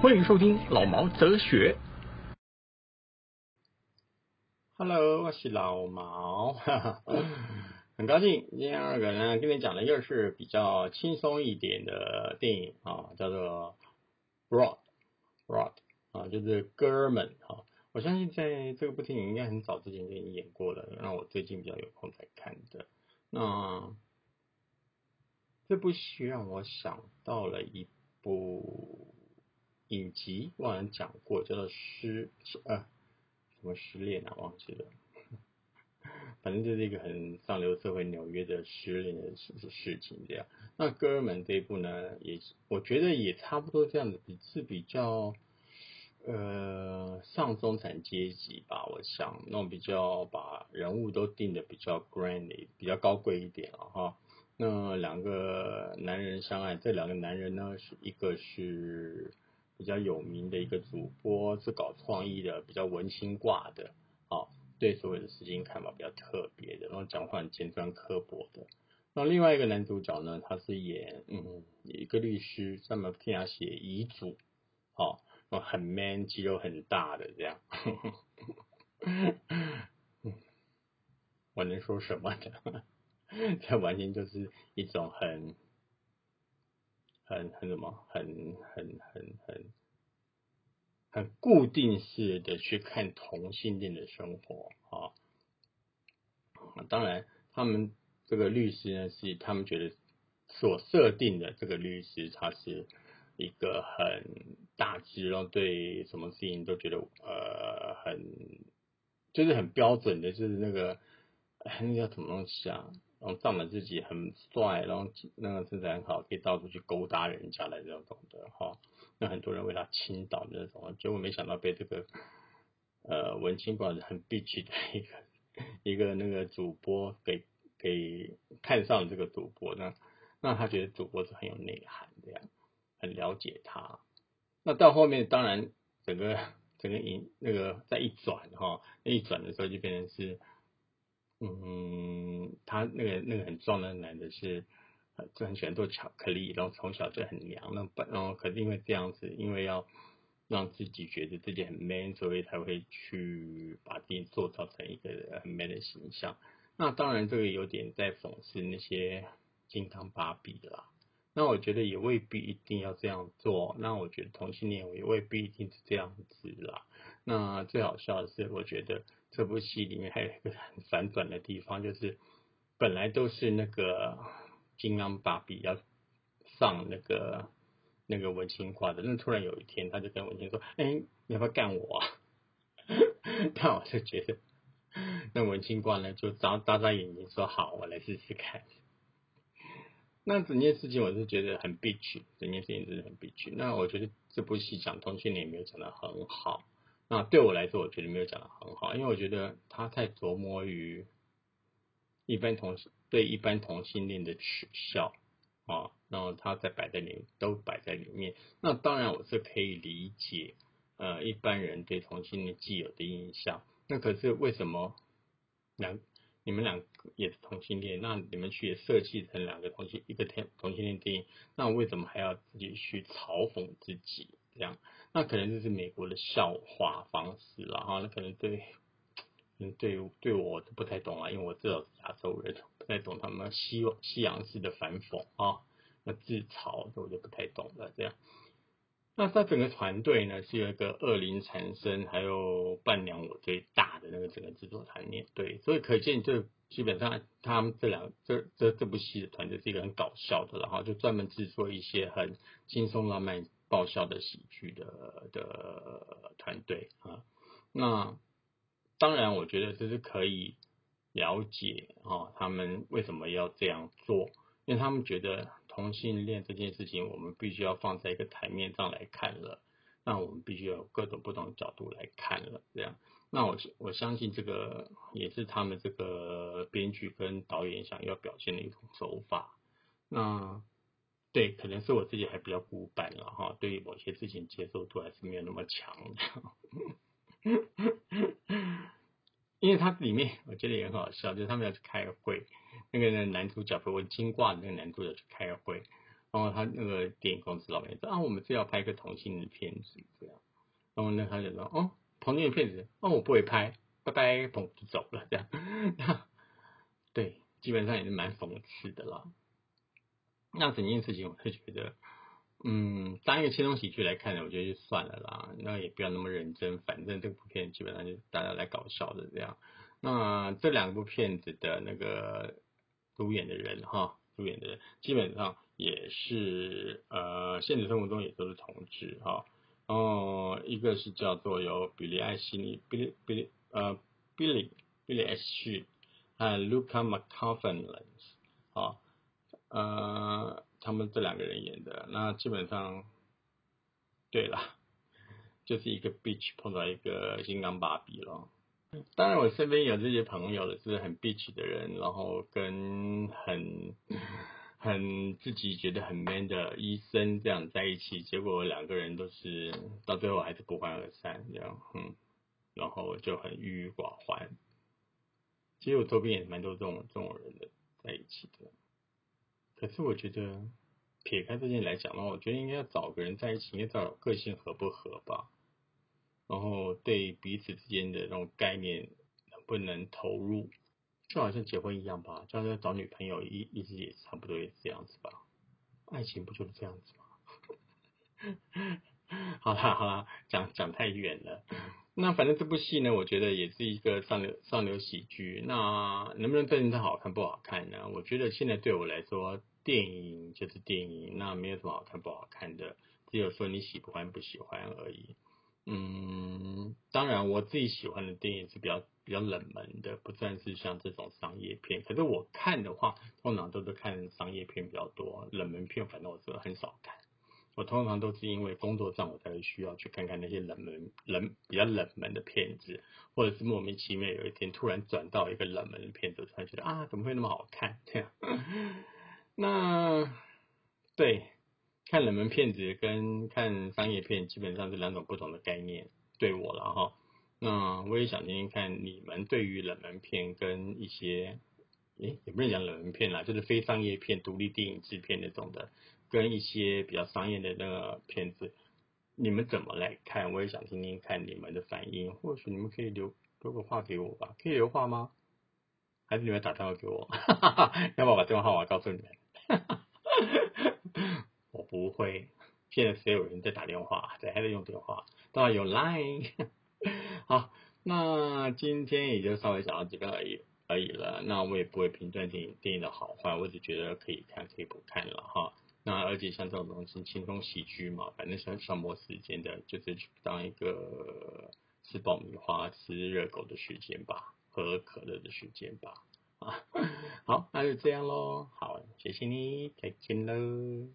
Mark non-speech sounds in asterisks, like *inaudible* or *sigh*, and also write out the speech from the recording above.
欢迎收听老毛哲学。Hello，我是老毛，哈哈，很高兴今天二个呢跟你讲的又是比较轻松一点的电影啊，叫做 Rod，Rod 啊，就是哥们啊。我相信在这个部电影应该很早之前就已经演过了，让我最近比较有空才看的。那这部戏让我想到了一部。影集忘了讲过，叫做诗呃什么失恋啊，忘记了。反正就是一个很上流社会纽约的失恋的事事情这样。那哥们这一部呢，也我觉得也差不多这样子，比是比较呃上中产阶级吧。我想那比较把人物都定的比较 grand，比较高贵一点啊哈。那两个男人相爱，这两个男人呢是一个是。比较有名的一个主播是搞创意的，比较文青挂的，啊，对所有的事情看法比较特别的，然后讲话很尖酸刻薄的。那另外一个男主角呢，他是演嗯一个律师，专门替他写遗嘱，哦，很 man，肌肉很大的这样。*laughs* 我能说什么呢？*laughs* 这完全就是一种很。很很什么，很很很很很固定式的去看同性恋的生活啊。当然，他们这个律师呢，是他们觉得所设定的这个律师，他是一个很大只，然后对什么事情都觉得呃很就是很标准的，就是那个那叫什么东西啊？然后仗着自己很帅，然后那个身材很好，可以到处去勾搭人家的这种的哈。那很多人为他倾倒的那种，结果没想到被这个呃文青馆很憋屈的一个一个那个主播给给看上了这个主播呢。那他觉得主播是很有内涵的呀，很了解他。那到后面当然整个整个影那个再一转哈，那一转的时候就变成是。嗯，他那个那个很壮的男的是，就很喜欢做巧克力，然后从小就很娘，那本然后可是因为这样子，因为要让自己觉得自己很 man，所以才会去把自己塑造成一个很 man 的形象。那当然这个有点在讽刺那些金刚芭比啦。那我觉得也未必一定要这样做。那我觉得同性恋也未必一定是这样子啦。那最好笑的是，我觉得。这部戏里面还有一个很反转的地方，就是本来都是那个金刚芭比要上那个那个文青挂的，那突然有一天他就跟文青说：“哎，你要不要干我？”啊？” *laughs* 但我就觉得那文青挂呢就眨眨眨眼睛说：“好，我来试试看。”那整件事情我是觉得很悲剧，整件事情真的很悲剧。那我觉得这部戏讲同性恋没有讲的很好。那对我来说，我觉得没有讲的很好，因为我觉得他太琢磨于一般同对一般同性恋的取笑啊，然后他在摆在里都摆在里面。那当然我是可以理解，呃，一般人对同性恋既有的印象。那可是为什么两你们两个也是同性恋，那你们去设计成两个同性一个同同性恋电影，那为什么还要自己去嘲讽自己这样？那可能就是美国的笑话方式了哈，那可能对，嗯对对我不太懂啊，因为我至少是亚洲人，不太懂他们西西洋式的反讽啊，那自嘲我就不太懂了这样。那他整个团队呢是有一个恶灵缠身，还有伴娘我最大的那个整个制作团队，所以可见这基本上他们这两这这这部戏的团队是一个很搞笑的，然后就专门制作一些很轻松浪漫。爆笑的喜剧的的团队啊，那当然我觉得这是可以了解啊，他们为什么要这样做？因为他们觉得同性恋这件事情，我们必须要放在一个台面上来看了。那我们必须有各种不同的角度来看了，这样。那我我相信这个也是他们这个编剧跟导演想要表现的一种手法。那对，可能是我自己还比较古板了哈，对于某些事情接受度还是没有那么强。*laughs* 因为它里面我觉得也很好笑，就是他们要去开个会，那个男主角我金挂的那个男主角去开会，然后他那个电影公司老板说啊，我们是要拍一个同性的片子这样，然后呢他就说哦。同性的片子，哦，我不会拍，拜拜，捧就走了，这样，对，基本上也是蛮讽刺的啦。那整件事情，我是觉得，嗯，当一个轻松喜剧来看呢，我觉得就算了啦，那也不要那么认真，反正这部片基本上就大家来搞笑的这样。那这两部片子的那个主演的人哈，主演的人基本上也是呃，现实生活中也都是同志哈。哦，一个是叫做有比利艾希尼，比利比利呃，Billy Billy H，还有 Luca m c c o f f i n 啊，呃，他们这两个人演的，那基本上，对了，就是一个 Beach 碰到一个金刚芭比了。当然，我身边有这些朋友是很 bitch 的人，然后跟很。*coughs* 很自己觉得很 man 的医生这样在一起，结果两个人都是到最后还是不欢而散这样，嗯，然后就很郁郁寡欢。其实我周边也蛮多这种这种人的在一起的，可是我觉得撇开这件来讲的话，我觉得应该要找个人在一起，应该找个性合不合吧，然后对彼此之间的那种概念能不能投入。就好像结婚一样吧，就好像找女朋友一一直也差不多也是这样子吧，爱情不就是这样子吗？*laughs* 好啦好啦，讲讲太远了。那反正这部戏呢，我觉得也是一个上流上流喜剧。那能不能真的好看不好看呢？我觉得现在对我来说，电影就是电影，那没有什么好看不好看的，只有说你喜欢不喜欢而已。嗯，当然我自己喜欢的电影是比较。比较冷门的，不算是像这种商业片。可是我看的话，通常都是看商业片比较多，冷门片反正我是很少看。我通常都是因为工作上我才会需要去看看那些冷门、冷比较冷门的片子，或者是莫名其妙有一天突然转到一个冷门的片子，突然觉得啊，怎么会那么好看？*laughs* 这样。那对看冷门片子跟看商业片基本上是两种不同的概念，对我了哈。那我也想听听看你们对于冷门片跟一些，诶，也不能讲冷门片啦，就是非商业片、独立电影制片那种的，跟一些比较商业的那个片子，你们怎么来看？我也想听听看你们的反应。或许你们可以留留个话给我吧？可以留话吗？还是你们打电话给我？哈 *laughs* 哈要不我把电话号码告诉你们？哈 *laughs* 哈会。现在谁有人在打电话？谁还在用电话？当然有 Line。*laughs* 好，那今天也就稍微讲到这个而已而已了。那我也不会评断电影电影的好坏，我只觉得可以看可以不看了哈。那而且像这种东西轻松喜剧嘛，反正消消磨时间的，就是当一个吃爆米花、吃热狗的时间吧，喝可乐的时间吧。啊，*laughs* 好，那就这样喽。好，谢谢你，再见喽。